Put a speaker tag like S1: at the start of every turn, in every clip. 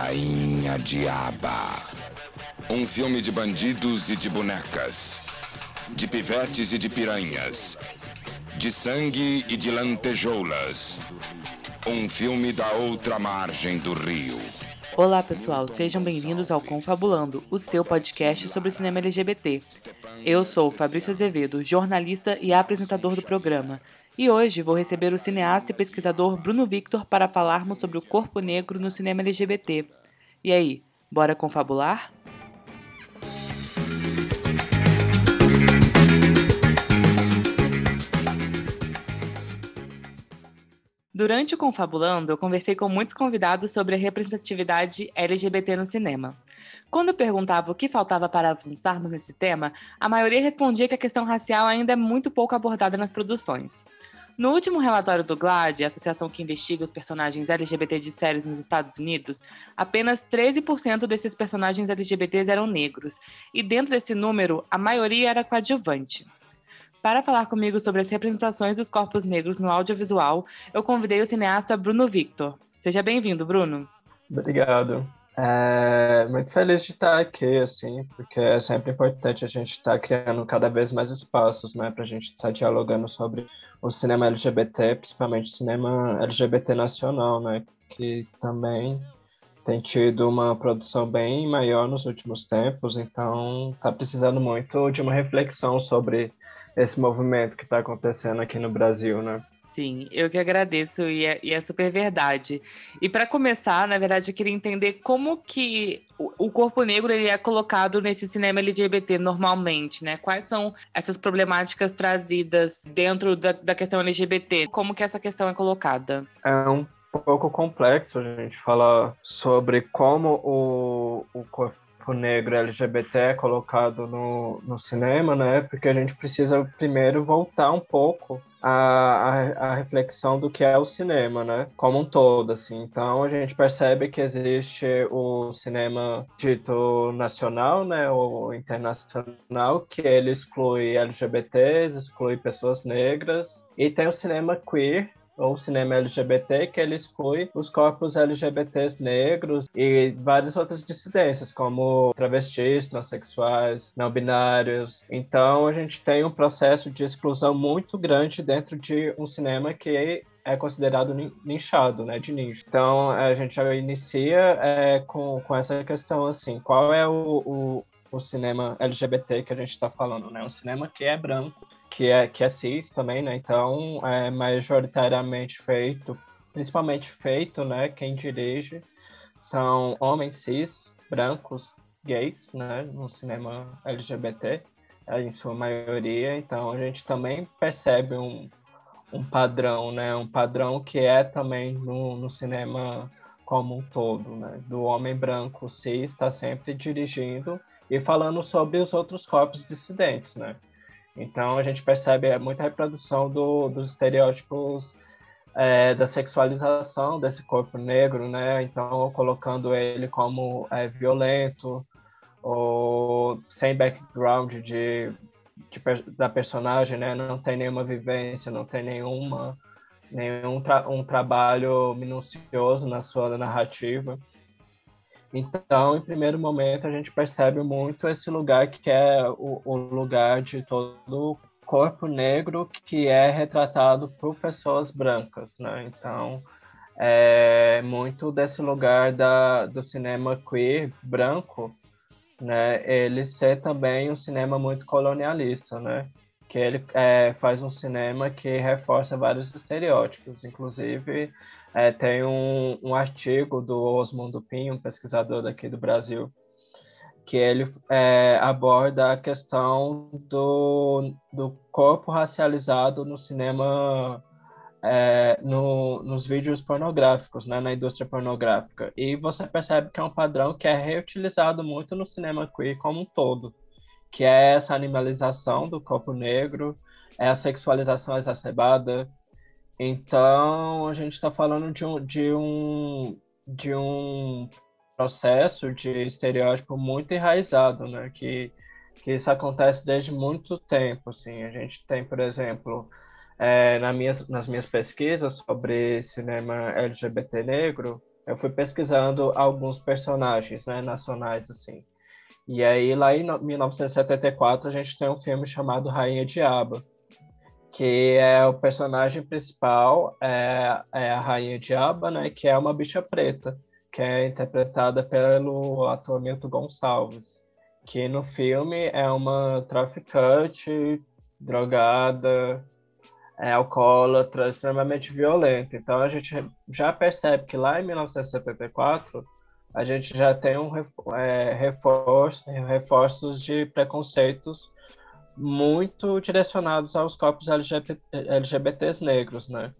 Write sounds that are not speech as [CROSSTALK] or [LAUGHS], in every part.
S1: Rainha Diaba. Um filme de bandidos e de bonecas. De pivetes e de piranhas. De sangue e de lantejoulas. Um filme da outra margem do rio.
S2: Olá pessoal, sejam bem-vindos ao Confabulando, o seu podcast sobre cinema LGBT. Eu sou Fabrício Azevedo, jornalista e apresentador do programa, e hoje vou receber o cineasta e pesquisador Bruno Victor para falarmos sobre o corpo negro no cinema LGBT. E aí, bora confabular? Durante o Confabulando, eu conversei com muitos convidados sobre a representatividade LGBT no cinema. Quando eu perguntava o que faltava para avançarmos nesse tema, a maioria respondia que a questão racial ainda é muito pouco abordada nas produções. No último relatório do GLAD, a associação que investiga os personagens LGBT de séries nos Estados Unidos, apenas 13% desses personagens LGBTs eram negros, e dentro desse número, a maioria era coadjuvante. Para falar comigo sobre as representações dos corpos negros no audiovisual, eu convidei o cineasta Bruno Victor. Seja bem-vindo, Bruno.
S3: Obrigado. É muito feliz de estar aqui, assim, porque é sempre importante a gente estar criando cada vez mais espaços, né, para a gente estar dialogando sobre o cinema LGBT, principalmente cinema LGBT nacional, né, que também tem tido uma produção bem maior nos últimos tempos, então está precisando muito de uma reflexão sobre esse movimento que está acontecendo aqui no Brasil, né?
S2: Sim, eu que agradeço e é, e é super verdade. E para começar, na verdade, eu queria entender como que o corpo negro ele é colocado nesse cinema LGBT normalmente, né? Quais são essas problemáticas trazidas dentro da, da questão LGBT? Como que essa questão é colocada?
S3: É um pouco complexo a gente falar sobre como o, o corpo corpo negro LGBT é colocado no, no cinema, né? Porque a gente precisa primeiro voltar um pouco a, a, a, reflexão do que é o cinema, né? Como um todo, assim. Então a gente percebe que existe o cinema dito nacional, né? Ou internacional, que ele exclui LGBTs, exclui pessoas negras. E tem o cinema queer, ou cinema LGBT, que ele exclui os corpos LGBTs negros e várias outras dissidências, como travestis, transexuais, não binários. Então, a gente tem um processo de exclusão muito grande dentro de um cinema que é considerado nichado, né, de nicho. Então, a gente já inicia é, com, com essa questão, assim, qual é o, o, o cinema LGBT que a gente está falando, né? Um cinema que é branco, que é, que é cis também, né? Então, é majoritariamente feito, principalmente feito, né? Quem dirige são homens cis, brancos, gays, né? No cinema LGBT, é, em sua maioria. Então, a gente também percebe um, um padrão, né? Um padrão que é também no, no cinema como um todo, né? Do homem branco cis está sempre dirigindo e falando sobre os outros corpos dissidentes, né? Então a gente percebe muita reprodução do, dos estereótipos é, da sexualização desse corpo negro, né? Então colocando ele como é, violento ou sem background de, de, da personagem, né? Não tem nenhuma vivência, não tem nenhuma nenhum tra um trabalho minucioso na sua narrativa. Então, em primeiro momento, a gente percebe muito esse lugar que é o, o lugar de todo corpo negro que é retratado por pessoas brancas, né? Então, é muito desse lugar da, do cinema queer branco, né? Ele ser também um cinema muito colonialista, né? Que ele é, faz um cinema que reforça vários estereótipos, inclusive é, tem um, um artigo do Osmundo Pinho, um pesquisador daqui do Brasil, que ele é, aborda a questão do, do corpo racializado no cinema, é, no, nos vídeos pornográficos, né, na indústria pornográfica. E você percebe que é um padrão que é reutilizado muito no cinema queer como um todo, que é essa animalização do corpo negro, é a sexualização exacerbada, então, a gente está falando de um, de, um, de um processo de estereótipo muito enraizado, né? Que, que isso acontece desde muito tempo, assim. A gente tem, por exemplo, é, na minhas, nas minhas pesquisas sobre cinema LGBT negro, eu fui pesquisando alguns personagens, né, nacionais, assim. E aí, lá em 1974, a gente tem um filme chamado Rainha Diaba, que é o personagem principal, é, é a Rainha Diaba, né, que é uma bicha preta, que é interpretada pelo ator Milton Gonçalves, que no filme é uma traficante, drogada, é alcoólatra, extremamente violenta. Então a gente já percebe que lá em 1974 a gente já tem um é, reforço, reforços de preconceitos muito direcionados aos corpos LGBT, LGBTs negros, né?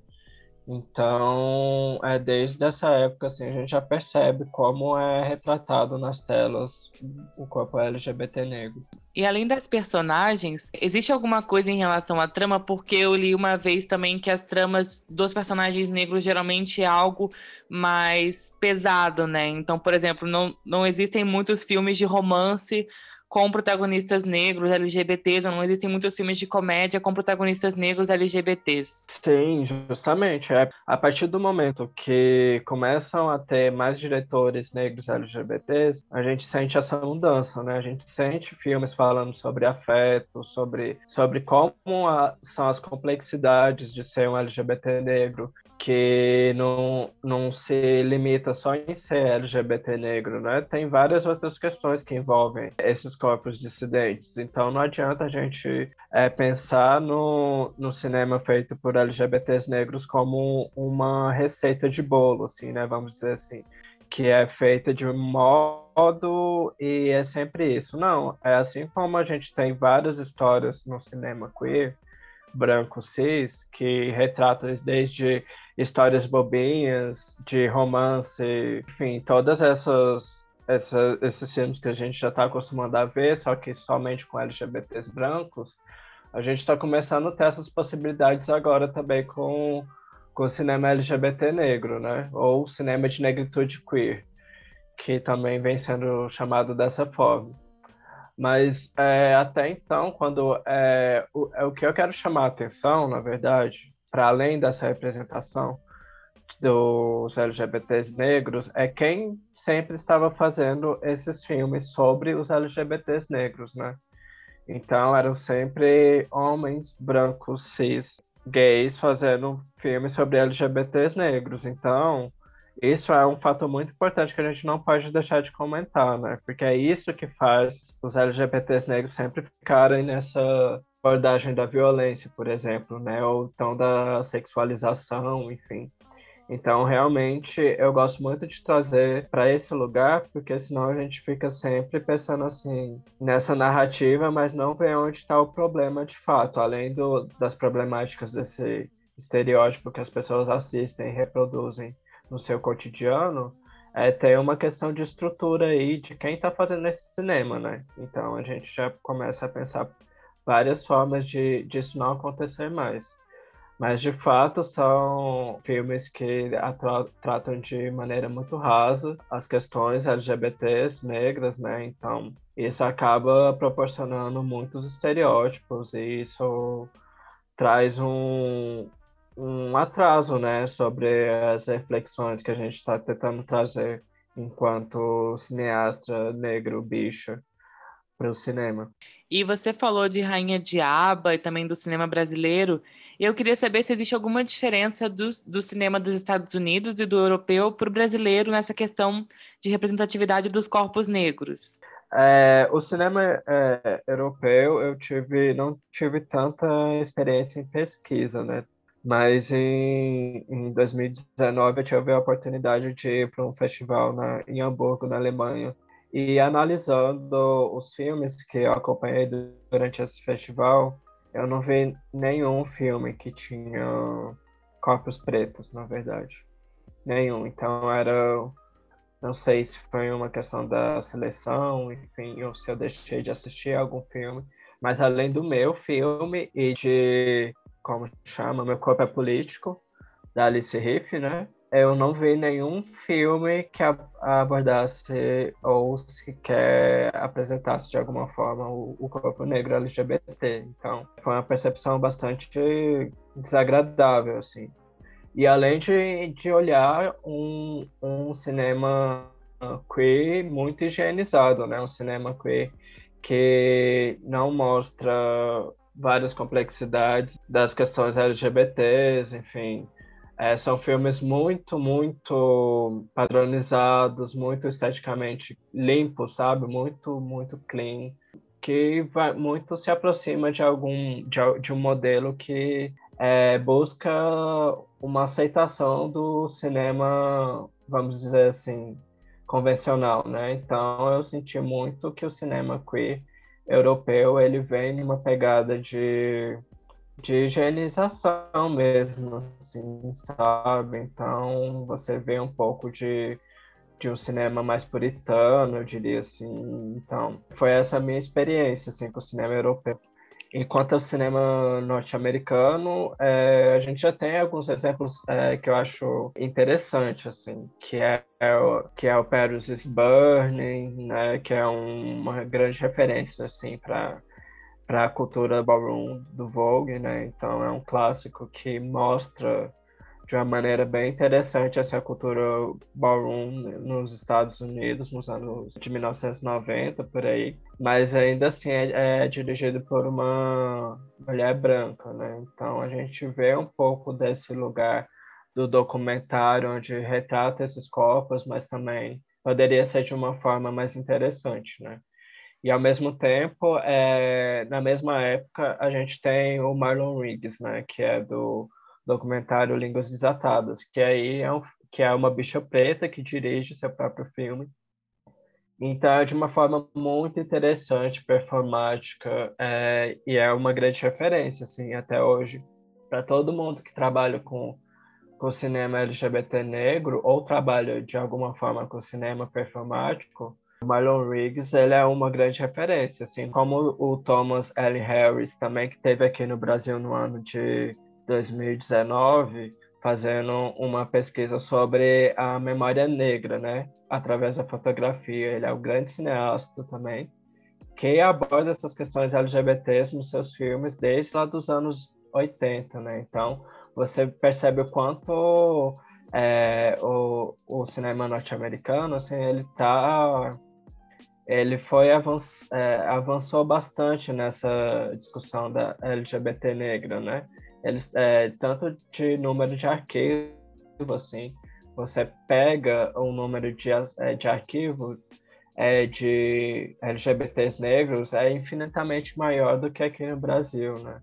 S3: Então, é desde essa época assim, a gente já percebe como é retratado nas telas o corpo LGBT negro.
S2: E além das personagens, existe alguma coisa em relação à trama? Porque eu li uma vez também que as tramas dos personagens negros geralmente é algo mais pesado, né? Então, por exemplo, não, não existem muitos filmes de romance com protagonistas negros LGBTs, ou não existem muitos filmes de comédia com protagonistas negros LGBTs.
S3: Sim, justamente. É, a partir do momento que começam a ter mais diretores negros LGBTs, a gente sente essa mudança, né? A gente sente filmes falando sobre afeto, sobre, sobre como a, são as complexidades de ser um LGBT negro, que não, não se limita só em ser LGBT negro, né? Tem várias outras questões que envolvem esses corpos dissidentes. Então não adianta a gente é, pensar no, no cinema feito por LGBTs negros como uma receita de bolo, assim, né? Vamos dizer assim, que é feita de um modo e é sempre isso. Não, é assim como a gente tem várias histórias no cinema queer, branco cis, que retrata desde histórias bobinhas, de romance, enfim, todas essas, essa, esses filmes que a gente já está acostumado a ver, só que somente com LGBTs brancos, a gente está começando a ter essas possibilidades agora também com, com cinema LGBT negro, né? Ou cinema de negritude queer, que também vem sendo chamado dessa forma. Mas é, até então, quando é, o, é o que eu quero chamar a atenção, na verdade, para além dessa representação dos LGBTs negros, é quem sempre estava fazendo esses filmes sobre os LGBTs negros, né? Então eram sempre homens brancos, cis, gays fazendo filmes sobre LGBTs negros. Então, isso é um fato muito importante que a gente não pode deixar de comentar, né? Porque é isso que faz os LGBTs negros sempre ficarem nessa abordagem da violência, por exemplo, né? Ou então da sexualização, enfim. Então, realmente, eu gosto muito de trazer para esse lugar, porque senão a gente fica sempre pensando assim nessa narrativa, mas não vê onde está o problema de fato, além do, das problemáticas desse estereótipo que as pessoas assistem e reproduzem no seu cotidiano. É, tem uma questão de estrutura aí de quem está fazendo esse cinema, né? Então a gente já começa a pensar várias formas de disso não acontecer mais. Mas de fato são filmes que tra tratam de maneira muito rasa as questões LGBTs negras, né? Então isso acaba proporcionando muitos estereótipos e isso traz um, um atraso, né, sobre as reflexões que a gente está tentando trazer enquanto cineasta negro bicho para o cinema.
S2: E você falou de Rainha Diaba e também do cinema brasileiro. Eu queria saber se existe alguma diferença do, do cinema dos Estados Unidos e do europeu para o brasileiro nessa questão de representatividade dos corpos negros.
S3: É, o cinema é, europeu eu tive não tive tanta experiência em pesquisa, né? Mas em, em 2019 eu tive a oportunidade de ir para um festival na, em Hamburgo, na Alemanha, e analisando os filmes que eu acompanhei durante esse festival, eu não vi nenhum filme que tinha corpos pretos, na verdade. Nenhum. Então era. Não sei se foi uma questão da seleção, enfim, ou se eu deixei de assistir algum filme. Mas além do meu filme e de. Como chama? Meu Corpo é Político, da Alice Riff, né? Eu não vi nenhum filme que abordasse ou sequer apresentasse de alguma forma o, corpo negro LGBT. Então, foi uma percepção bastante desagradável, assim. E além de, de olhar um, um cinema queer muito higienizado, né? Um cinema queer que não mostra várias complexidades das questões LGBTs, enfim. É, são filmes muito, muito padronizados, muito esteticamente limpos, sabe? Muito, muito clean, que vai, muito se aproxima de algum de, de um modelo que é, busca uma aceitação do cinema, vamos dizer assim, convencional, né? Então eu senti muito que o cinema queer europeu ele vem numa pegada de de higienização mesmo, assim, sabe? Então você vê um pouco de, de um cinema mais puritano, eu diria assim. Então foi essa a minha experiência assim com o cinema europeu. Enquanto o cinema norte-americano, é, a gente já tem alguns exemplos é, que eu acho interessante, assim, que é, é o, que é o Paris is Burning, né, que é um, uma grande referência, assim, para para a cultura ballroom do Vogue, né? Então é um clássico que mostra de uma maneira bem interessante essa cultura ballroom nos Estados Unidos nos anos de 1990 por aí, mas ainda assim é, é dirigido por uma mulher branca, né? Então a gente vê um pouco desse lugar do documentário onde retrata esses corpos, mas também poderia ser de uma forma mais interessante, né? E ao mesmo tempo, é, na mesma época, a gente tem o Marlon Riggs, né, que é do documentário Línguas Desatadas, que aí é, um, que é uma bicha preta que dirige seu próprio filme. Então, é de uma forma muito interessante, performática, é, e é uma grande referência, assim, até hoje, para todo mundo que trabalha com, com cinema LGBT negro, ou trabalha de alguma forma com cinema performático, Marlon Riggs ele é uma grande referência, assim como o Thomas L. Harris também, que teve aqui no Brasil no ano de 2019, fazendo uma pesquisa sobre a memória negra, né? Através da fotografia. Ele é um grande cineasta também, que aborda essas questões LGBTs nos seus filmes desde lá dos anos 80, né? Então, você percebe o quanto é, o, o cinema norte-americano, assim, ele tá ele foi avanç, é, avançou bastante nessa discussão da LGBT negra, né? eles, é, tanto de número de arquivo, assim, você pega o número de, é, de arquivo é, de LGBTs negros é infinitamente maior do que aqui no Brasil, né?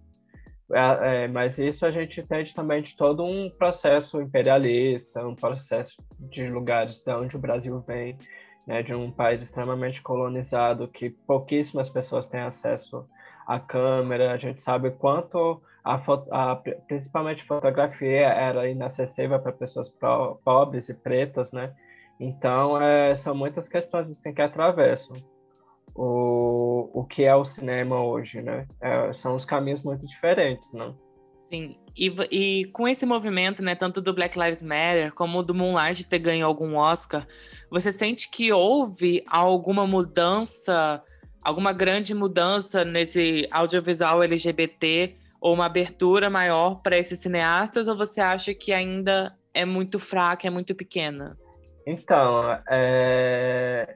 S3: É, é, mas isso a gente entende também de todo um processo imperialista, um processo de lugares de onde o Brasil vem, né, de um país extremamente colonizado que pouquíssimas pessoas têm acesso à câmera. A gente sabe quanto a, a principalmente fotografia era inacessível para pessoas pro, pobres e pretas, né? Então, é, são muitas questões assim que atravessam o, o que é o cinema hoje, né? É, são os caminhos muito diferentes, não?
S2: Sim, e, e, com esse movimento, né, tanto do Black Lives Matter como do Moonlight ter ganho algum Oscar, você sente que houve alguma mudança, alguma grande mudança nesse audiovisual LGBT ou uma abertura maior para esses cineastas, ou você acha que ainda é muito fraca, é muito pequena?
S3: Então, é...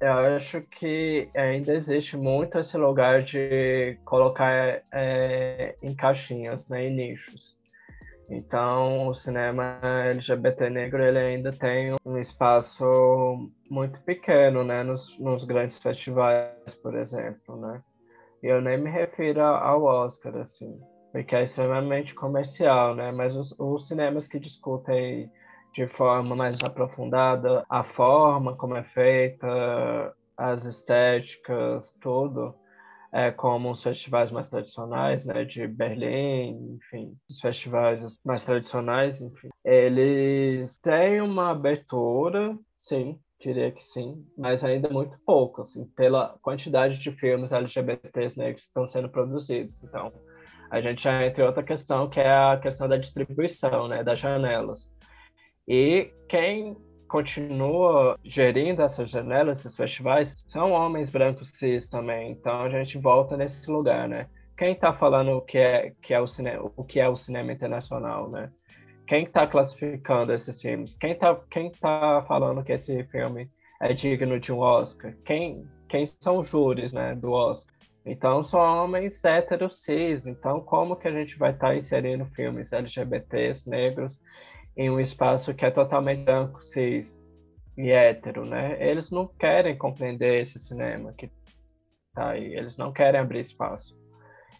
S3: eu acho que ainda existe muito esse lugar de colocar é, em caixinhas, né, em nichos. Então, o cinema LGBT negro ele ainda tem um espaço muito pequeno, né, nos, nos grandes festivais, por exemplo, né. E eu nem me refiro ao Oscar, assim, porque é extremamente comercial, né? Mas os, os cinemas que discutem de forma mais aprofundada a forma como é feita, as estéticas, tudo, é, como os festivais mais tradicionais, né, de Berlim, enfim, os festivais mais tradicionais, enfim, eles têm uma abertura, sim, diria que sim, mas ainda muito pouco, assim, pela quantidade de filmes LGBTs negros que estão sendo produzidos. Então, a gente já entra em outra questão, que é a questão da distribuição, né, das janelas. E quem continua gerindo essas janelas, esses festivais, são homens brancos cis também. Então a gente volta nesse lugar, né? Quem está falando o que é, que é o cinema, o que é o cinema internacional, né? Quem está classificando esses filmes? Quem está quem tá falando que esse filme é digno de um Oscar? Quem, quem são os júris né, do Oscar? Então, são homens héteros cis. Então, como que a gente vai estar tá inserindo filmes LGBTs, negros, em um espaço que é totalmente branco, cis e hétero, né? Eles não querem compreender esse cinema que tá aí. Eles não querem abrir espaço.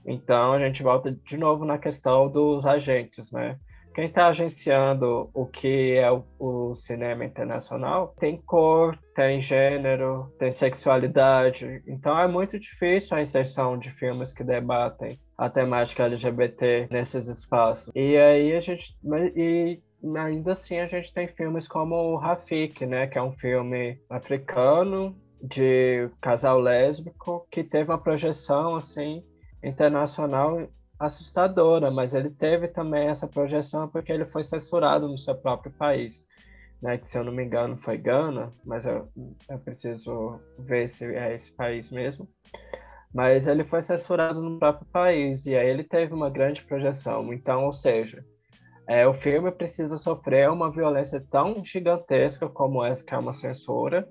S3: Então, a gente volta de novo na questão dos agentes, né? Quem está agenciando o que é o, o, cinema internacional tem cor, tem gênero, tem sexualidade. Então é muito difícil a inserção de filmes que debatem a temática LGBT nesses espaços. E aí a gente. E ainda assim a gente tem filmes como o Rafik, né? Que é um filme africano de casal lésbico que teve uma projeção assim internacional assustadora, mas ele teve também essa projeção porque ele foi censurado no seu próprio país, né? Que se eu não me engano foi Gana, mas eu, eu preciso ver se é esse país mesmo. Mas ele foi censurado no próprio país e aí ele teve uma grande projeção. Então, ou seja, é, o filme precisa sofrer uma violência tão gigantesca como essa que é uma censura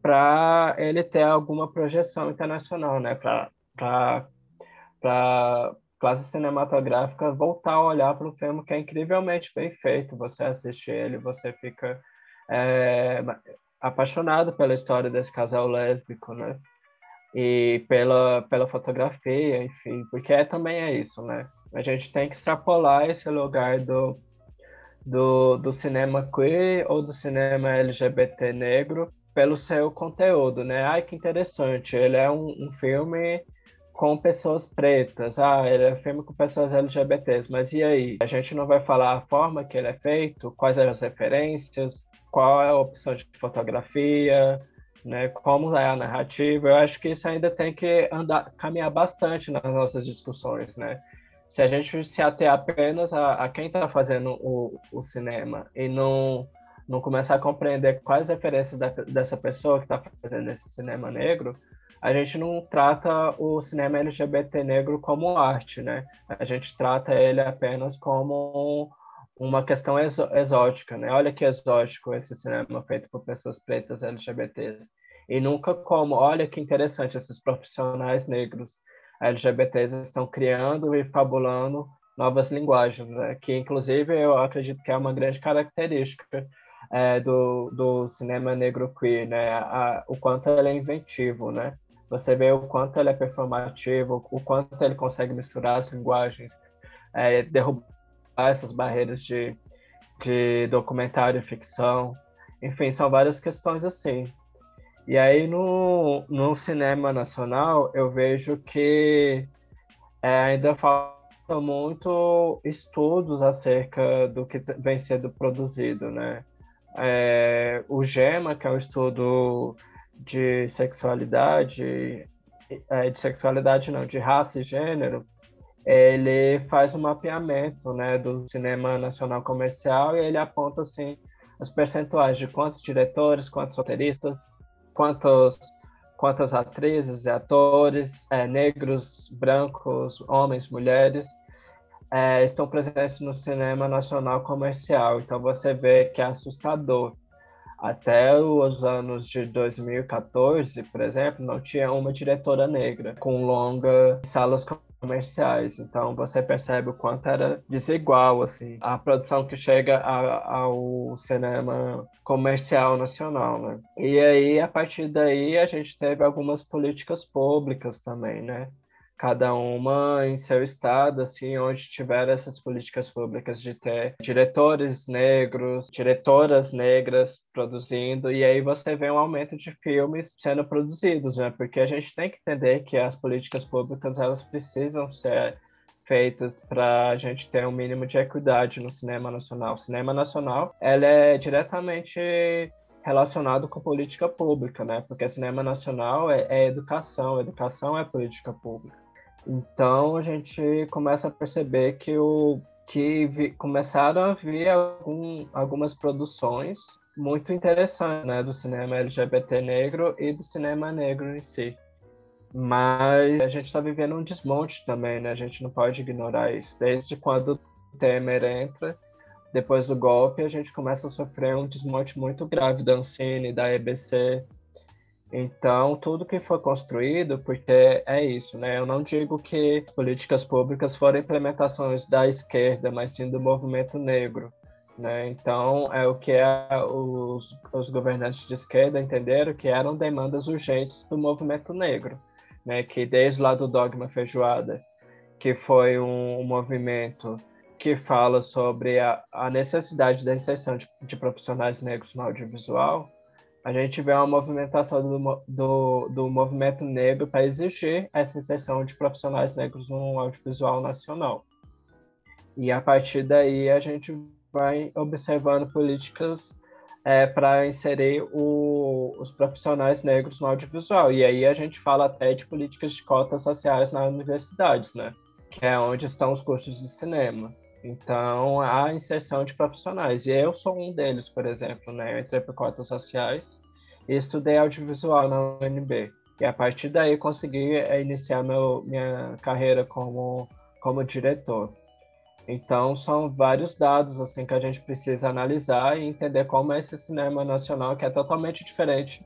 S3: para ele ter alguma projeção internacional, né? Para para classe cinematográfica voltar a olhar para um filme que é incrivelmente bem feito. Você assiste ele, você fica é, apaixonado pela história desse casal lésbico, né? E pela, pela fotografia, enfim, porque é, também é isso, né? A gente tem que extrapolar esse lugar do, do, do cinema queer ou do cinema LGBT negro pelo seu conteúdo, né? Ai, que interessante, ele é um, um filme com pessoas pretas. Ah, ele é filme com pessoas LGBTs, mas e aí? A gente não vai falar a forma que ele é feito, quais são as referências, qual é a opção de fotografia, né? Como é a narrativa? Eu acho que isso ainda tem que andar, caminhar bastante nas nossas discussões, né? Se a gente se ater apenas a, a quem está fazendo o, o cinema e não não começar a compreender quais referências da, dessa pessoa que está fazendo esse cinema negro, a gente não trata o cinema LGBT negro como arte, né? A gente trata ele apenas como uma questão exótica, né? Olha que exótico esse cinema feito por pessoas pretas LGBTs. E nunca como, olha que interessante, esses profissionais negros LGBTs estão criando e fabulando novas linguagens, né? que inclusive eu acredito que é uma grande característica é, do, do cinema negro queer, né? A, o quanto ele é inventivo, né? Você vê o quanto ele é performativo, o quanto ele consegue misturar as linguagens, é, derrubar essas barreiras de, de documentário e ficção. Enfim, são várias questões assim. E aí no, no cinema nacional eu vejo que é, ainda falta muito estudos acerca do que vem sendo produzido, né? É, o GEMA, que é um estudo de sexualidade, é, de sexualidade não, de raça e gênero, ele faz um mapeamento né, do cinema nacional comercial e ele aponta assim os percentuais de quantos diretores, quantos roteiristas, quantos, quantas atrizes e atores, é, negros, brancos, homens, mulheres, é, estão presentes no cinema nacional comercial. Então você vê que é assustador até os anos de 2014, por exemplo, não tinha uma diretora negra com longa salas comerciais. Então você percebe o quanto era desigual assim a produção que chega a, ao cinema comercial nacional, né? E aí a partir daí a gente teve algumas políticas públicas também, né? Cada uma em seu estado, assim, onde tiver essas políticas públicas de ter diretores negros, diretoras negras produzindo, e aí você vê um aumento de filmes sendo produzidos, né? Porque a gente tem que entender que as políticas públicas elas precisam ser feitas para a gente ter um mínimo de equidade no cinema nacional. O cinema nacional, ela é diretamente relacionado com política pública, né? Porque cinema nacional é, é educação, educação é política pública. Então a gente começa a perceber que, o, que vi, começaram a vir algum, algumas produções muito interessantes né, do cinema LGBT negro e do cinema negro em si. Mas a gente está vivendo um desmonte também, né? A gente não pode ignorar isso. Desde quando o Temer entra, depois do golpe, a gente começa a sofrer um desmonte muito grave da Ancine, da EBC. Então, tudo que foi construído, porque é isso, né? Eu não digo que políticas públicas foram implementações da esquerda, mas sim do movimento negro. Né? Então, é o que é, os, os governantes de esquerda entenderam que eram demandas urgentes do movimento negro, né? que desde lá do Dogma Feijoada, que foi um, um movimento que fala sobre a, a necessidade da inserção de, de, profissionais negros no audiovisual, a gente vê uma movimentação do, do, do movimento negro para exigir essa inserção de profissionais negros no audiovisual nacional. E a partir daí a gente vai observando políticas é, para inserir o, os profissionais negros no audiovisual. E aí a gente fala até de políticas de cotas sociais nas universidades, né? Que é onde estão os cursos de cinema. Então, a inserção de profissionais. E eu sou um deles, por exemplo, né? Eu entrei por cotas sociais estudei audiovisual na UNB. E a partir daí consegui é, iniciar meu, minha carreira como, como diretor. Então, são vários dados assim que a gente precisa analisar e entender como é esse cinema nacional, que é totalmente diferente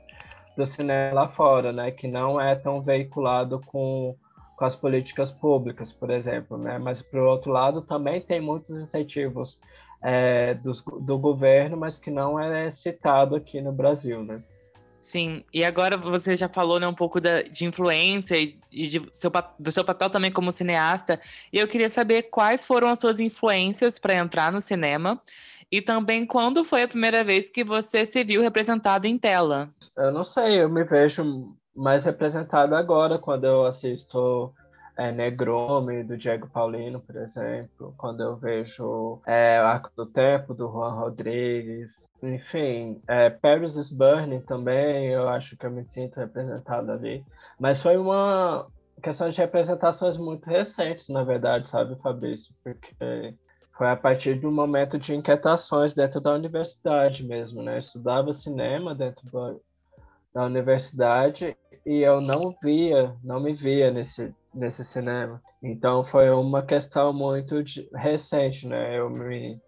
S3: do cinema lá fora, né? Que não é tão veiculado com, com as políticas públicas, por exemplo, né? Mas, por outro lado, também tem muitos incentivos é, do, do governo, mas que não é citado aqui no Brasil, né?
S2: Sim, e agora você já falou né, um pouco da, de influência e de seu, do seu papel também como cineasta, e eu queria saber quais foram as suas influências para entrar no cinema e também quando foi a primeira vez que você se viu representado em tela.
S3: Eu não sei, eu me vejo mais representado agora quando eu assisto é, Negrome, do Diego Paulino, por exemplo, quando eu vejo é, Arco do Tempo, do Juan Rodrigues, enfim, é, Paris is Burning também, eu acho que eu me sinto representado ali. Mas foi uma questão de representações muito recentes, na verdade, sabe, Fabrício? Porque foi a partir de um momento de inquietações dentro da universidade mesmo, né? Eu estudava cinema dentro da universidade e eu não via, não me via nesse, nesse cinema. Então foi uma questão muito de, recente, né? Eu me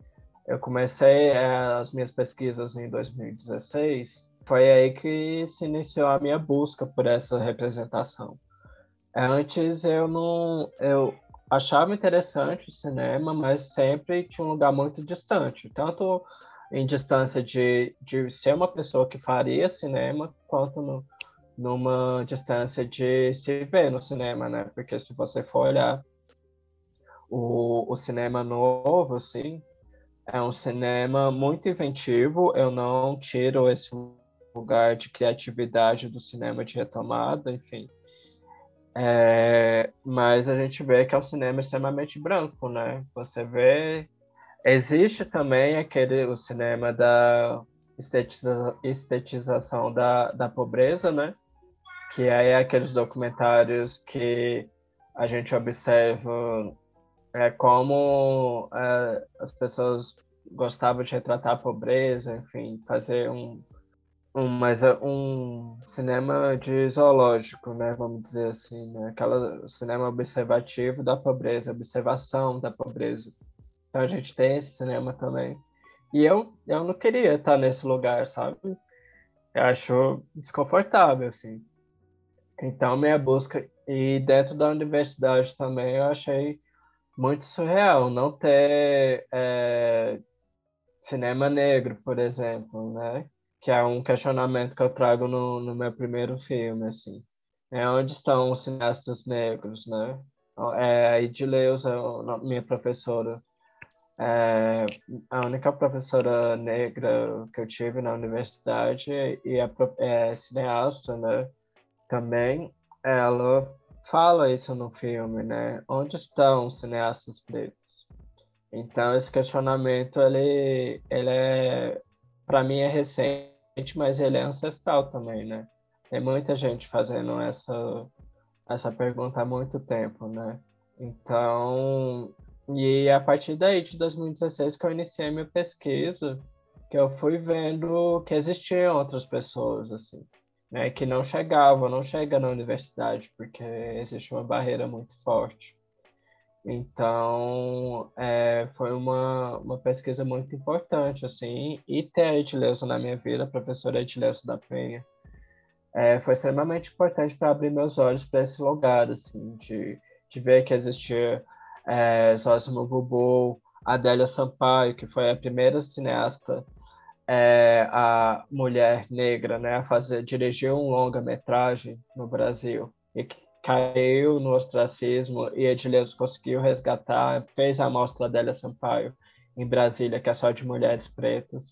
S3: eu comecei é, as minhas pesquisas em 2016. Foi aí que se iniciou a minha busca por essa representação. Antes eu não, eu achava interessante o cinema, mas sempre tinha um lugar muito distante, tanto em distância de, de ser uma pessoa que faria cinema, quanto no, numa distância de se ver no cinema, né? Porque se você for olhar o, o cinema novo, assim, é um cinema muito inventivo. Eu não tiro esse lugar de criatividade do cinema de retomada, enfim. É, mas a gente vê que é um cinema extremamente branco, né? Você vê. Existe também aquele o cinema da estetiza, estetização da, da pobreza, né? Que é aqueles documentários que a gente observa é como é, as pessoas gostavam de retratar a pobreza, enfim, fazer um, um mais um cinema de zoológico, né, vamos dizer assim, né, aquela cinema observativo da pobreza, observação da pobreza. Então a gente tem esse cinema também. E eu eu não queria estar nesse lugar, sabe? Eu acho desconfortável assim. Então minha busca e dentro da universidade também eu achei muito surreal não ter é, cinema negro, por exemplo, né? Que é um questionamento que eu trago no, no meu primeiro filme, assim. É onde estão os cineastas negros, né? É, a Edileuza, minha professora, é a única professora negra que eu tive na universidade e a, é cineasta, né? Também, ela fala isso no filme, né? Onde estão os cineastas pretos? Então esse questionamento ele, ele é, para mim é recente, mas ele é ancestral também, né? Tem muita gente fazendo essa essa pergunta há muito tempo, né? Então, e a partir daí de 2016 que eu iniciei minha pesquisa, que eu fui vendo que existiam outras pessoas assim né, que não chegavam, não chega na universidade, porque existe uma barreira muito forte. Então, é, foi uma, uma pesquisa muito importante, assim, e ter a Edileuza na minha vida, a professora Edileuza da Penha, é, foi extremamente importante para abrir meus olhos para esse lugar, assim, de, de ver que existia é, Zózimo Adélia Sampaio, que foi a primeira cineasta é, a mulher negra, né, a fazer dirigir um longa-metragem no Brasil e que caiu no ostracismo e Edileuza conseguiu resgatar, fez a mostra Adélia Sampaio em Brasília, que é só de mulheres pretas.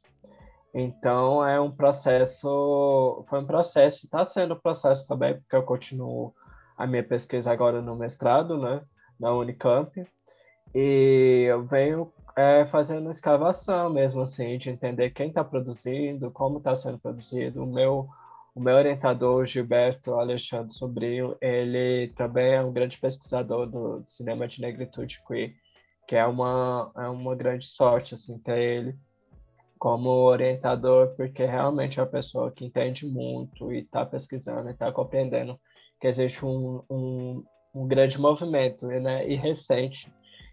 S3: Então é um processo, foi um processo, está sendo um processo também, porque eu continuo a minha pesquisa agora no mestrado, né, na Unicamp, e eu venho é, fazendo escavação mesmo, assim, de entender quem está produzindo, como está sendo produzido. O meu, o meu orientador, Gilberto Alexandre Sobrinho, ele também é um grande pesquisador do, cinema de negritude queer, que é uma, é uma grande sorte, assim, ter ele como orientador, porque realmente é uma pessoa que entende muito e está pesquisando e está compreendendo que existe um, um, um grande movimento né, e recente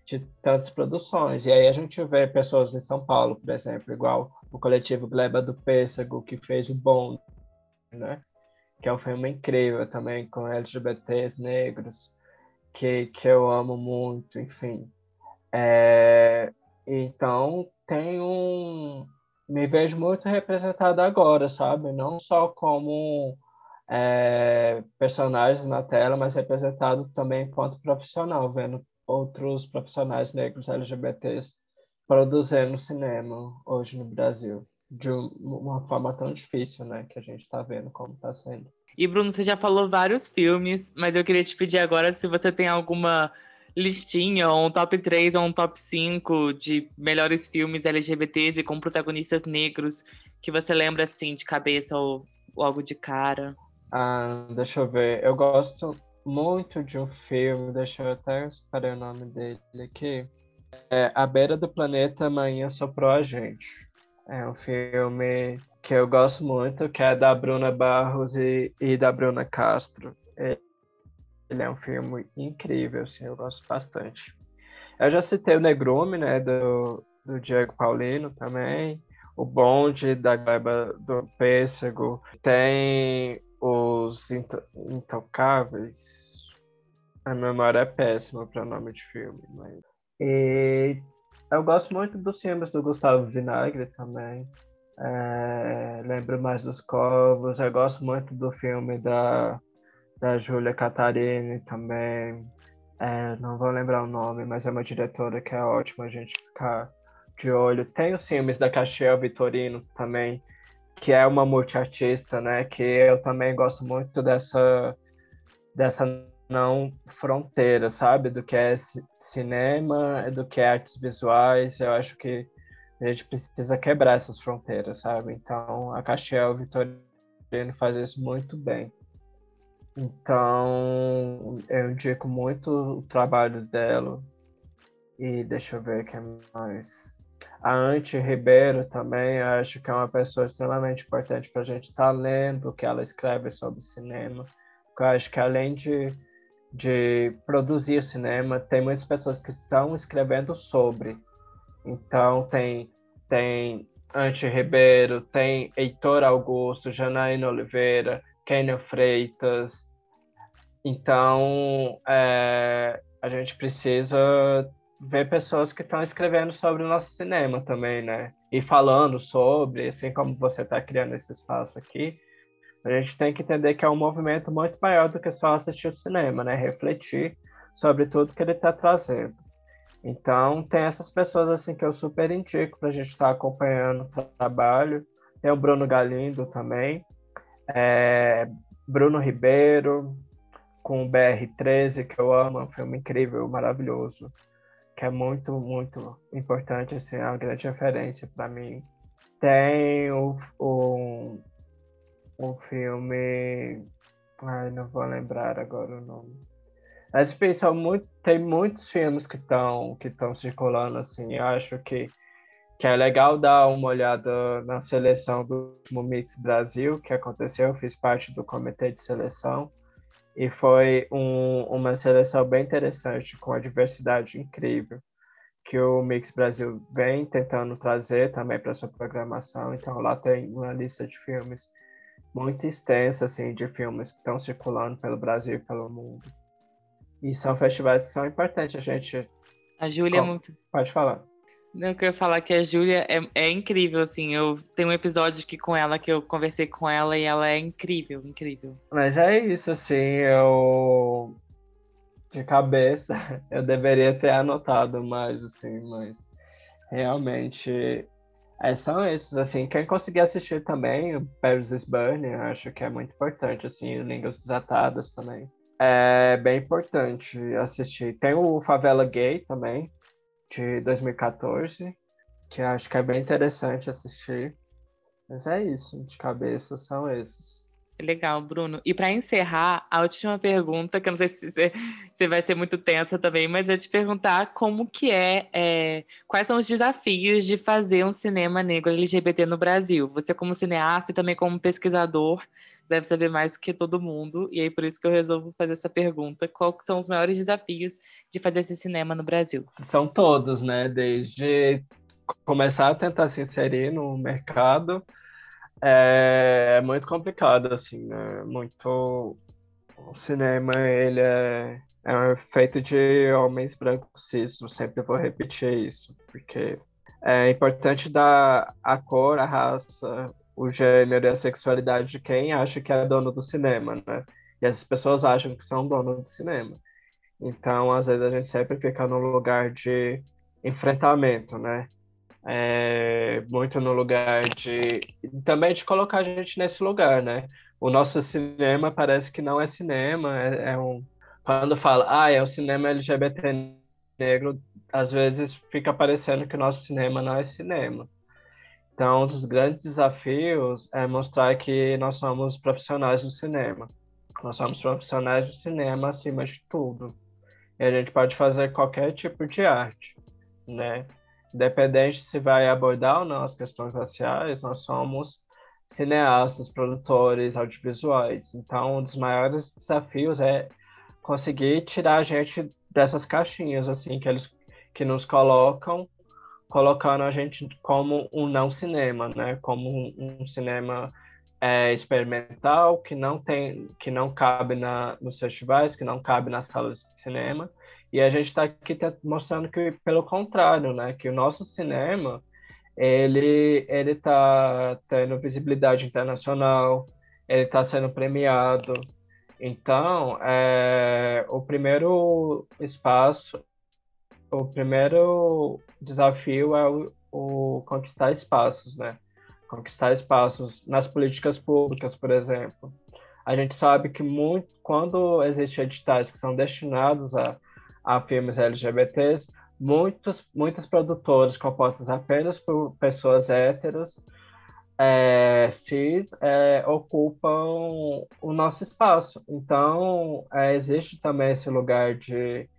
S3: de tantas produções. E aí a gente vê pessoas em São Paulo, por exemplo, igual o coletivo Gleba do Pêssego, que fez o Bom, né? que é um filme incrível também, com LGBTs negros, que, que eu amo muito, enfim. É, então, tem um... Me vejo muito representado agora, sabe? Não só como é, personagens na tela, mas representado também enquanto profissional, vendo outros profissionais negros LGBTs produzindo cinema hoje no Brasil de uma forma tão difícil, né, que a gente está vendo como está sendo.
S2: E Bruno, você já falou vários filmes, mas eu queria te pedir agora se você tem alguma listinha, ou um top 3 ou um top 5 de melhores filmes LGBTs e com protagonistas negros que você lembra assim de cabeça ou logo de cara.
S3: Ah, deixa eu ver. Eu gosto muito de um filme, deixa eu até separar o nome dele aqui. É A Beira do Planeta Amanhã Soprou a Gente. É um filme que eu gosto muito, que é da Bruna Barros e, e da Bruna Castro. Ele é um filme incrível, assim, eu gosto bastante. Eu já citei o Negrume, né, do, do Diego Paulino também. O Bonde, da Gleba do Pêssego. Tem os Intocáveis. A memória é péssima para nome de filme, mas. E eu gosto muito dos filmes do Gustavo Vinagre também. É, lembro mais dos Covos. Eu gosto muito do filme da, da Júlia Catarini também. É, não vou lembrar o nome, mas é uma diretora que é ótima a gente ficar de olho. Tem os filmes da Castiel Vitorino também, que é uma multiartista, né? Que eu também gosto muito dessa dessa não fronteira, sabe? Do que é cinema, do que é artes visuais. Eu acho que a gente precisa quebrar essas fronteiras, sabe? Então, a Castiel Vitorino faz isso muito bem. Então, eu indico muito o trabalho dela. E deixa eu ver o que mais. A Ante Ribeiro também, acho que é uma pessoa extremamente importante para a gente estar tá lendo que ela escreve sobre cinema. Eu acho que além de, de produzir cinema, tem muitas pessoas que estão escrevendo sobre. Então tem, tem Ante Ribeiro, tem Heitor Augusto, Janaína Oliveira, Kênia Freitas. Então é, a gente precisa ver pessoas que estão escrevendo sobre o nosso cinema também, né? E falando sobre, assim como você está criando esse espaço aqui, a gente tem que entender que é um movimento muito maior do que só assistir o cinema, né? Refletir sobre tudo que ele está trazendo. Então, tem essas pessoas assim que eu super indico para a gente estar tá acompanhando o trabalho. Tem o Bruno Galindo também, é, Bruno Ribeiro, com o BR-13, que eu amo, é um filme incrível, maravilhoso que é muito, muito importante, assim, é uma grande referência para mim. Tem o, o, o filme. Ai, não vou lembrar agora o nome. Mas pensam muito, tem muitos filmes que estão que estão circulando assim. Eu acho que que é legal dar uma olhada na seleção do último Brasil que aconteceu. Eu fiz parte do comitê de seleção e foi um, uma seleção bem interessante, com a diversidade incrível. que o Mix Brasil vem tentando trazer também para sua programação. Então lá tem uma lista de filmes muito extensa assim de filmes que estão circulando pelo Brasil e pelo mundo. E são festivais que são importantes a gente.
S2: A Júlia é muito.
S3: Pode falar.
S2: Não, eu quero falar que a Júlia é, é incrível, assim. Eu tenho um episódio aqui com ela que eu conversei com ela e ela é incrível, incrível.
S3: Mas é isso, assim, eu de cabeça [LAUGHS] eu deveria ter anotado mais, assim, mas realmente é, são esses, assim, quem conseguir assistir também, o Paris is Burning, eu acho que é muito importante, assim, Línguas Desatadas também. É bem importante assistir. Tem o Favela Gay também, de 2014, que acho que é bem interessante assistir. Mas é isso, de cabeça são esses.
S2: Legal, Bruno. E para encerrar, a última pergunta, que eu não sei se você vai ser muito tensa também, mas é te perguntar como que é, é, quais são os desafios de fazer um cinema negro LGBT no Brasil. Você como cineasta e também como pesquisador deve saber mais que todo mundo, e aí por isso que eu resolvo fazer essa pergunta. Quais são os maiores desafios de fazer esse cinema no Brasil?
S3: São todos, né? Desde começar a tentar se inserir no mercado, é muito complicado, assim, né? Muito. O cinema, ele é, é feito de homens brancos cis, eu sempre vou repetir isso, porque é importante dar a cor, a raça, o gênero e a sexualidade de quem acha que é dono do cinema, né? E as pessoas acham que são dono do cinema. Então, às vezes, a gente sempre fica no lugar de enfrentamento, né? é, muito no lugar de também de colocar a gente nesse lugar, né? O nosso cinema parece que não é cinema, é, é um quando fala, ah, é o cinema LGBT negro, às vezes fica parecendo que o nosso cinema não é cinema. Então, um dos grandes desafios é mostrar que nós somos profissionais do cinema. Nós somos profissionais do cinema acima de tudo. E a gente pode fazer qualquer tipo de arte, né? Independente se vai abordar ou não as questões raciais, nós somos cineastas, produtores audiovisuais. Então, um dos maiores desafios é conseguir tirar a gente dessas caixinhas assim que eles que nos colocam, colocando a gente como um não cinema, né? Como um, um cinema é, experimental que não tem, que não cabe na, nos festivais, que não cabe nas salas de cinema e a gente está aqui mostrando que, pelo contrário, né, que o nosso cinema ele ele está tendo visibilidade internacional, ele está sendo premiado. Então, é, o primeiro espaço, o primeiro desafio é o, o conquistar espaços, né? Conquistar espaços nas políticas públicas, por exemplo. A gente sabe que muito, quando existem editais que são destinados a a filmes LGBTs, muitos, muitas produtoras compostas apenas por pessoas héteros, é, cis, é, ocupam o nosso espaço. Então, é, existe também esse lugar de.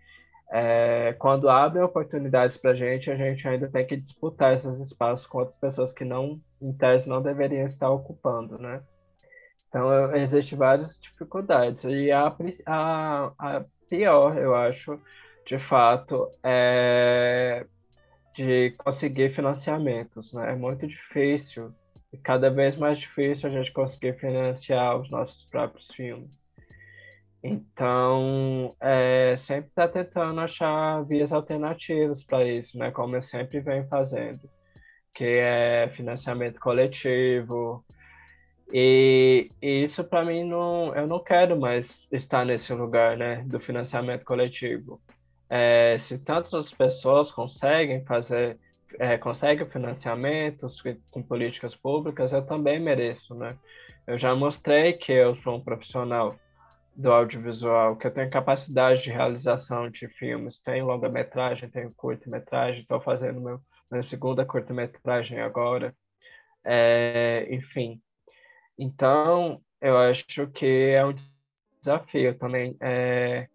S3: É, quando abrem oportunidades para a gente, a gente ainda tem que disputar esses espaços com outras pessoas que não, em tese, não deveriam estar ocupando, né? Então, existem várias dificuldades. E a, a, a pior, eu acho, de fato, é de conseguir financiamentos. Né? É muito difícil, e cada vez mais difícil a gente conseguir financiar os nossos próprios filmes. Então, é, sempre está tentando achar vias alternativas para isso, né? como eu sempre venho fazendo, que é financiamento coletivo, e, e isso para mim não, eu não quero mais estar nesse lugar, né, do financiamento coletivo. É, se tantas pessoas conseguem fazer, é, conseguem financiamentos com políticas públicas, eu também mereço, né? Eu já mostrei que eu sou um profissional do audiovisual, que eu tenho capacidade de realização de filmes, tenho longa-metragem, tenho curta-metragem, estou fazendo meu, minha segunda curta-metragem agora, é, enfim, então, eu acho que é um desafio também é,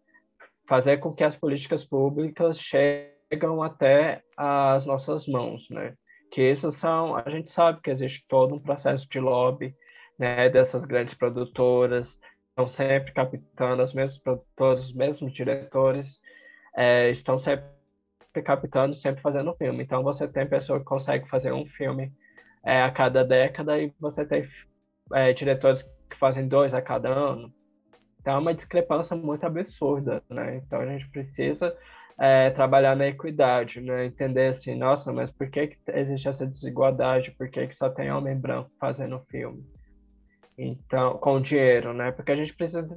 S3: fazer com que as políticas públicas chegam até as nossas mãos, né? Que isso são, a gente sabe que existe todo um processo de lobby, né, dessas grandes produtoras, estão sempre captando os mesmos produtores, os mesmos diretores, é, estão sempre captando, sempre fazendo filme. Então você tem pessoa que consegue fazer um filme é, a cada década e você tem é, diretores que fazem dois a cada ano. Então é uma discrepância muito absurda, né? Então a gente precisa é, trabalhar na equidade, né? Entender assim, nossa, mas por que, que existe essa desigualdade? Por que, que só tem homem branco fazendo filme? Então, com dinheiro, né? Porque a gente precisa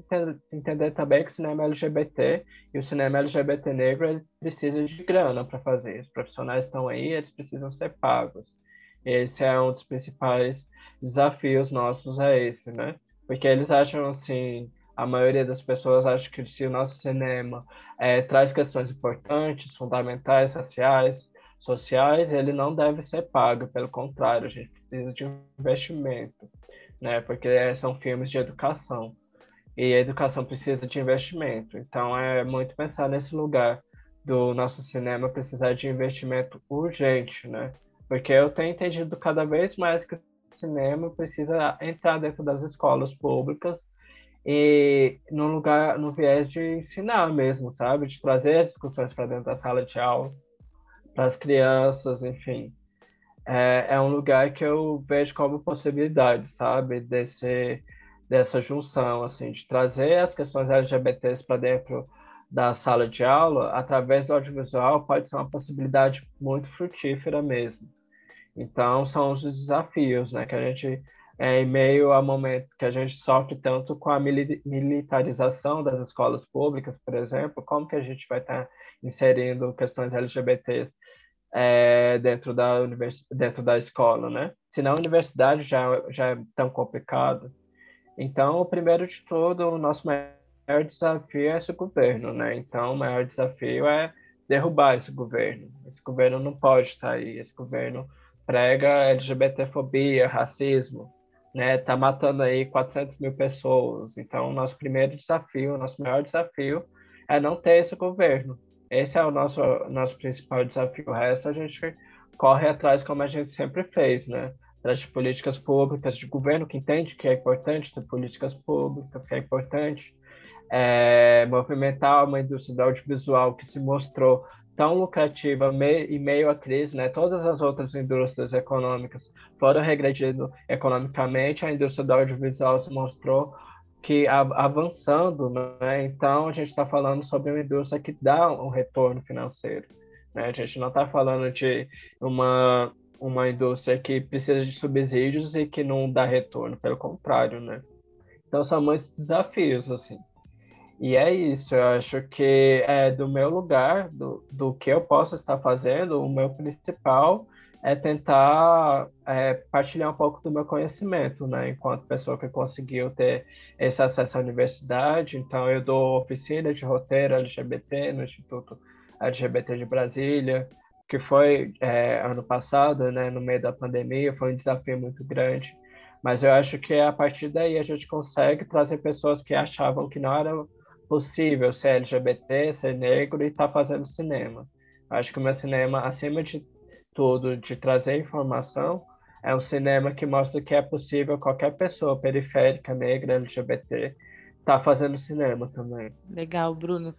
S3: entender, também que o cinema LGBT e o cinema LGBT negro precisa de grana para fazer. Os profissionais estão aí, eles precisam ser pagos. Esse é um dos principais desafios nossos é esse, né? Porque eles acham assim, a maioria das pessoas acha que se o nosso cinema é, traz questões importantes, fundamentais, sociais, sociais, ele não deve ser pago, pelo contrário, a gente precisa de investimento, né? Porque são filmes de educação e a educação precisa de investimento. Então é muito pensar nesse lugar do nosso cinema precisar de investimento urgente, né? Porque eu tenho entendido cada vez mais que o cinema precisa entrar dentro das escolas públicas e no lugar, no viés de ensinar mesmo, sabe? De trazer as discussões para dentro da sala de aula, para as crianças, enfim. É, é um lugar que eu vejo como possibilidade, sabe? Desse, dessa junção, assim, de trazer as questões LGBTs para dentro da sala de aula, através do audiovisual, pode ser uma possibilidade muito frutífera mesmo. Então, são os desafios, né, que a gente é, em meio ao momento que a gente sofre tanto com a militarização das escolas públicas, por exemplo, como que a gente vai estar inserindo questões LGBTs é, dentro da univers... dentro da escola, né? Se na universidade já já é tão complicado, então o primeiro de tudo, o nosso maior desafio é esse governo, né? Então o maior desafio é derrubar esse governo. Esse governo não pode estar aí. Esse governo prega LGBTfobia, racismo, né, tá matando aí 400 mil pessoas. Então, nosso primeiro desafio, nosso maior desafio é não ter esse governo. Esse é o nosso, nosso principal desafio. O resto a gente corre atrás como a gente sempre fez, né? Atrás de políticas públicas, de governo que entende que é importante ter políticas públicas, que é importante é, movimentar uma indústria audiovisual que se mostrou tão lucrativa em meio à crise, né? Todas as outras indústrias econômicas foram regredindo economicamente, a indústria do audiovisual se mostrou que avançando, né? Então a gente está falando sobre uma indústria que dá um retorno financeiro, né? A gente não está falando de uma uma indústria que precisa de subsídios e que não dá retorno, pelo contrário, né? Então são muitos desafios assim. E é isso, eu acho que é do meu lugar, do, do que eu posso estar fazendo, o meu principal é tentar é, partilhar um pouco do meu conhecimento, né? Enquanto pessoa que conseguiu ter esse acesso à universidade, então eu dou oficina de roteiro LGBT no Instituto LGBT de Brasília, que foi é, ano passado, né? No meio da pandemia, foi um desafio muito grande. Mas eu acho que a partir daí a gente consegue trazer pessoas que achavam que não era possível ser LGBT, ser negro e estar tá fazendo cinema. Acho que o meu cinema, acima de tudo, de trazer informação, é um cinema que mostra que é possível qualquer pessoa periférica, negra, LGBT, estar tá fazendo cinema também.
S2: Legal, Bruno.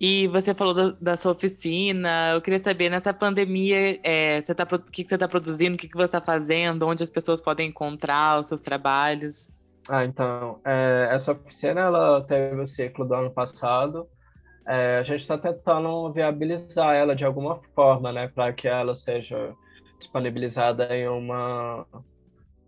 S2: E você falou da, da sua oficina. Eu queria saber, nessa pandemia, é, você tá, o que, que você está produzindo, o que, que você está fazendo, onde as pessoas podem encontrar os seus trabalhos?
S3: Ah, então, é, essa oficina ela teve o ciclo do ano passado. É, a gente está tentando viabilizar ela de alguma forma, né, para que ela seja disponibilizada em uma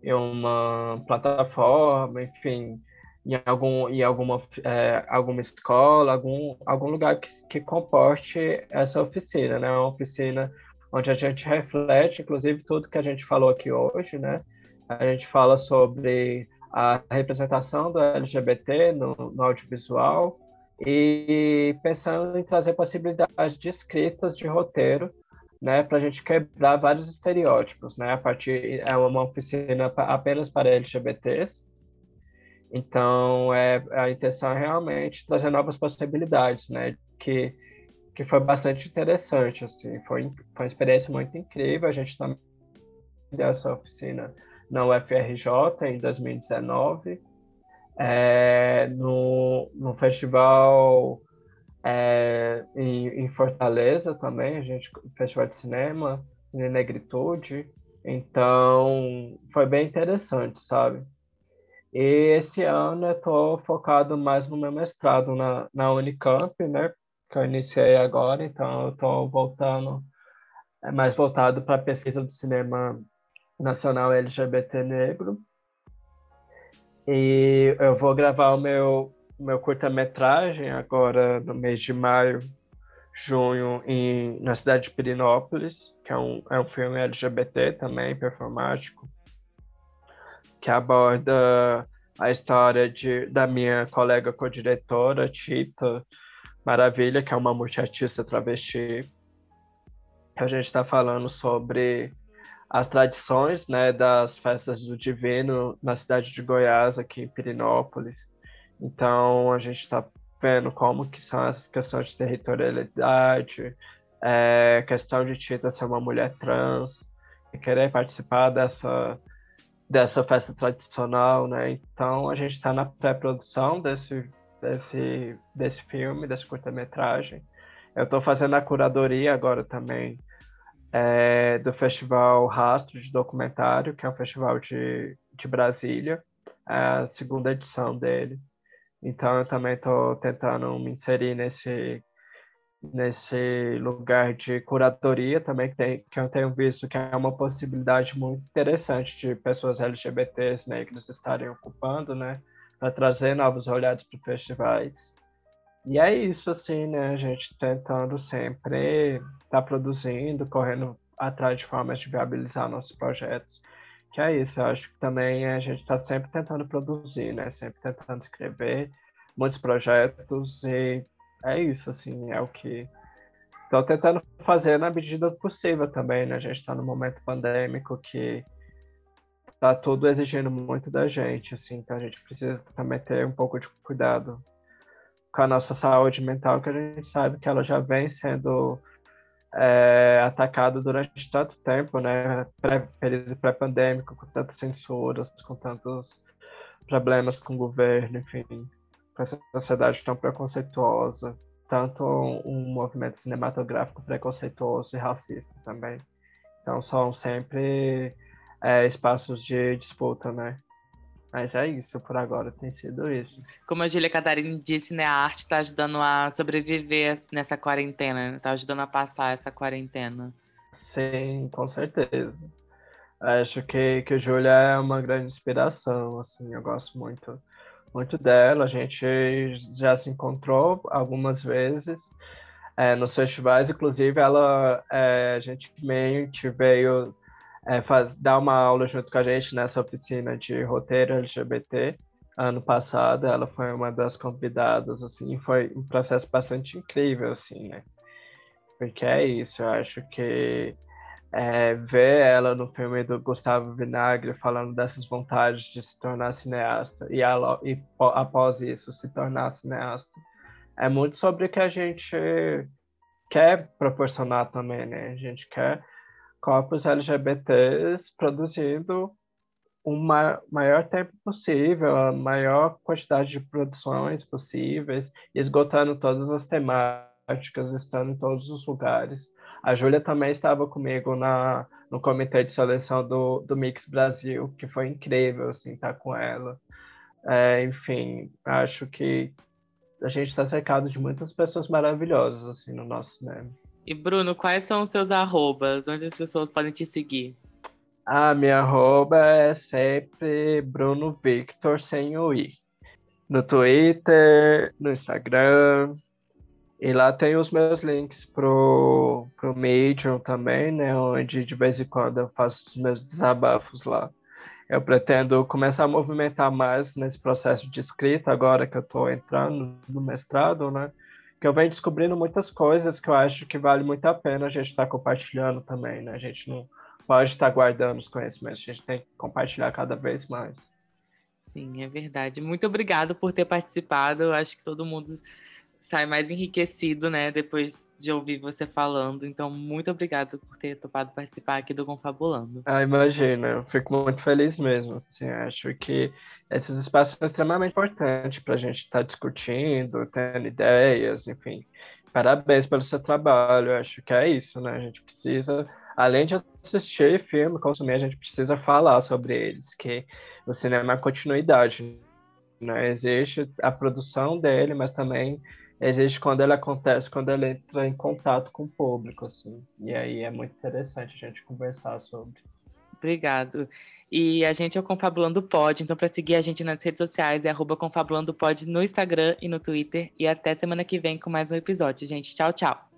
S3: em uma plataforma, enfim, em algum em alguma é, alguma escola, algum algum lugar que, que comporte essa oficina, né, uma oficina onde a gente reflete, inclusive tudo que a gente falou aqui hoje, né, a gente fala sobre a representação do LGBT no, no audiovisual e pensando em trazer possibilidades de escritas de roteiro, né, para a gente quebrar vários estereótipos, né, a partir é uma oficina apenas para LGBTs, então é a intenção é realmente trazer novas possibilidades, né, que que foi bastante interessante, assim, foi, foi uma experiência muito incrível, a gente também deu essa oficina na UFRJ em 2019, é, no, no festival é, em, em, Fortaleza também, a gente festival de cinema, em Negritude. Então, foi bem interessante, sabe? E esse ano eu estou focado mais no meu mestrado na, na Unicamp, né? Que eu iniciei agora, então eu estou voltando, é mais voltado para a pesquisa do cinema nacional LGBT negro. E eu vou gravar o meu, meu curta-metragem agora no mês de maio, junho, em, na cidade de Pirinópolis, que é um, é um filme LGBT também, performático, que aborda a história de, da minha colega co-diretora, Tita Maravilha, que é uma multiartista travesti. A gente está falando sobre as tradições né, das festas do Divino na cidade de Goiás, aqui em Pirinópolis. Então, a gente está vendo como que são as questões de territorialidade, é, questão de Tita ser uma mulher trans, e querer participar dessa, dessa festa tradicional, né? Então, a gente está na pré-produção desse, desse, desse filme, desse curta-metragem. Eu estou fazendo a curadoria agora também é, do Festival Rastro de Documentário, que é um festival de, de Brasília, é a segunda edição dele. Então eu também estou tentando me inserir nesse nesse lugar de curadoria também que, tem, que eu tenho visto que é uma possibilidade muito interessante de pessoas LGBTs negras estarem ocupando, né, para trazer novos olhares para festivais. E é isso, assim, né? A gente tentando sempre estar tá produzindo, correndo atrás de formas de viabilizar nossos projetos. Que é isso, eu acho que também a gente está sempre tentando produzir, né? Sempre tentando escrever muitos projetos e é isso, assim, é o que estou tentando fazer na medida do possível também, né? A gente está num momento pandêmico que está tudo exigindo muito da gente, assim, então a gente precisa também ter um pouco de cuidado com a nossa saúde mental, que a gente sabe que ela já vem sendo é, atacada durante tanto tempo, né? Pré, período pré-pandêmico, com tantas censuras, com tantos problemas com o governo, enfim, com essa sociedade tão preconceituosa, tanto um movimento cinematográfico preconceituoso e racista também. Então são sempre é, espaços de disputa, né? Mas é isso, por agora tem sido isso.
S2: Como a Julia Catarina disse, né, a arte está ajudando a sobreviver nessa quarentena, está ajudando a passar essa quarentena.
S3: Sim, com certeza. Acho que, que a Júlia é uma grande inspiração, assim, eu gosto muito, muito dela. A gente já se encontrou algumas vezes é, nos festivais, inclusive ela é, gentilmente veio é, faz, dar uma aula junto com a gente nessa oficina de roteiro LGBT ano passado. Ela foi uma das convidadas, assim, foi um processo bastante incrível, assim, né? Porque é isso, eu acho que é, ver ela no filme do Gustavo Vinagre falando dessas vontades de se tornar cineasta e, ela, e após isso se tornar cineasta é muito sobre o que a gente quer proporcionar também, né? A gente quer corpos LGBTs produzindo o maior tempo possível, a maior quantidade de produções possíveis, esgotando todas as temáticas, estando em todos os lugares. A Júlia também estava comigo na, no comitê de seleção do, do Mix Brasil, que foi incrível, assim, estar com ela. É, enfim, acho que a gente está cercado de muitas pessoas maravilhosas, assim, no nosso cinema.
S2: E Bruno, quais são os seus arrobas? Onde as pessoas podem te seguir?
S3: A minha arroba é sempre Bruno Victor sem o i. No Twitter, no Instagram. E lá tem os meus links pro, pro Medium também, né? Onde de vez em quando eu faço os meus desabafos lá. Eu pretendo começar a movimentar mais nesse processo de escrita agora que eu estou entrando no mestrado, né? Que eu venho descobrindo muitas coisas que eu acho que vale muito a pena a gente estar tá compartilhando também, né? A gente não pode estar guardando os conhecimentos, a gente tem que compartilhar cada vez mais.
S2: Sim, é verdade. Muito obrigado por ter participado. Eu acho que todo mundo sai mais enriquecido, né, depois de ouvir você falando. Então, muito obrigado por ter topado participar aqui do Confabulando.
S3: Ah, imagina, eu fico muito feliz mesmo. Assim, acho que esses espaços são extremamente importantes para a gente estar tá discutindo, tendo ideias, enfim. Parabéns pelo seu trabalho, eu acho que é isso, né? A gente precisa, além de assistir filme, consumir, a gente precisa falar sobre eles, que o cinema é continuidade, né? Existe a produção dele, mas também existe quando ele acontece, quando ele entra em contato com o público, assim. E aí é muito interessante a gente conversar sobre.
S2: Obrigado. E a gente é o Confabulando Pod, então para seguir a gente nas redes sociais é arroba Confabulando Pod no Instagram e no Twitter. E até semana que vem com mais um episódio, gente. Tchau, tchau.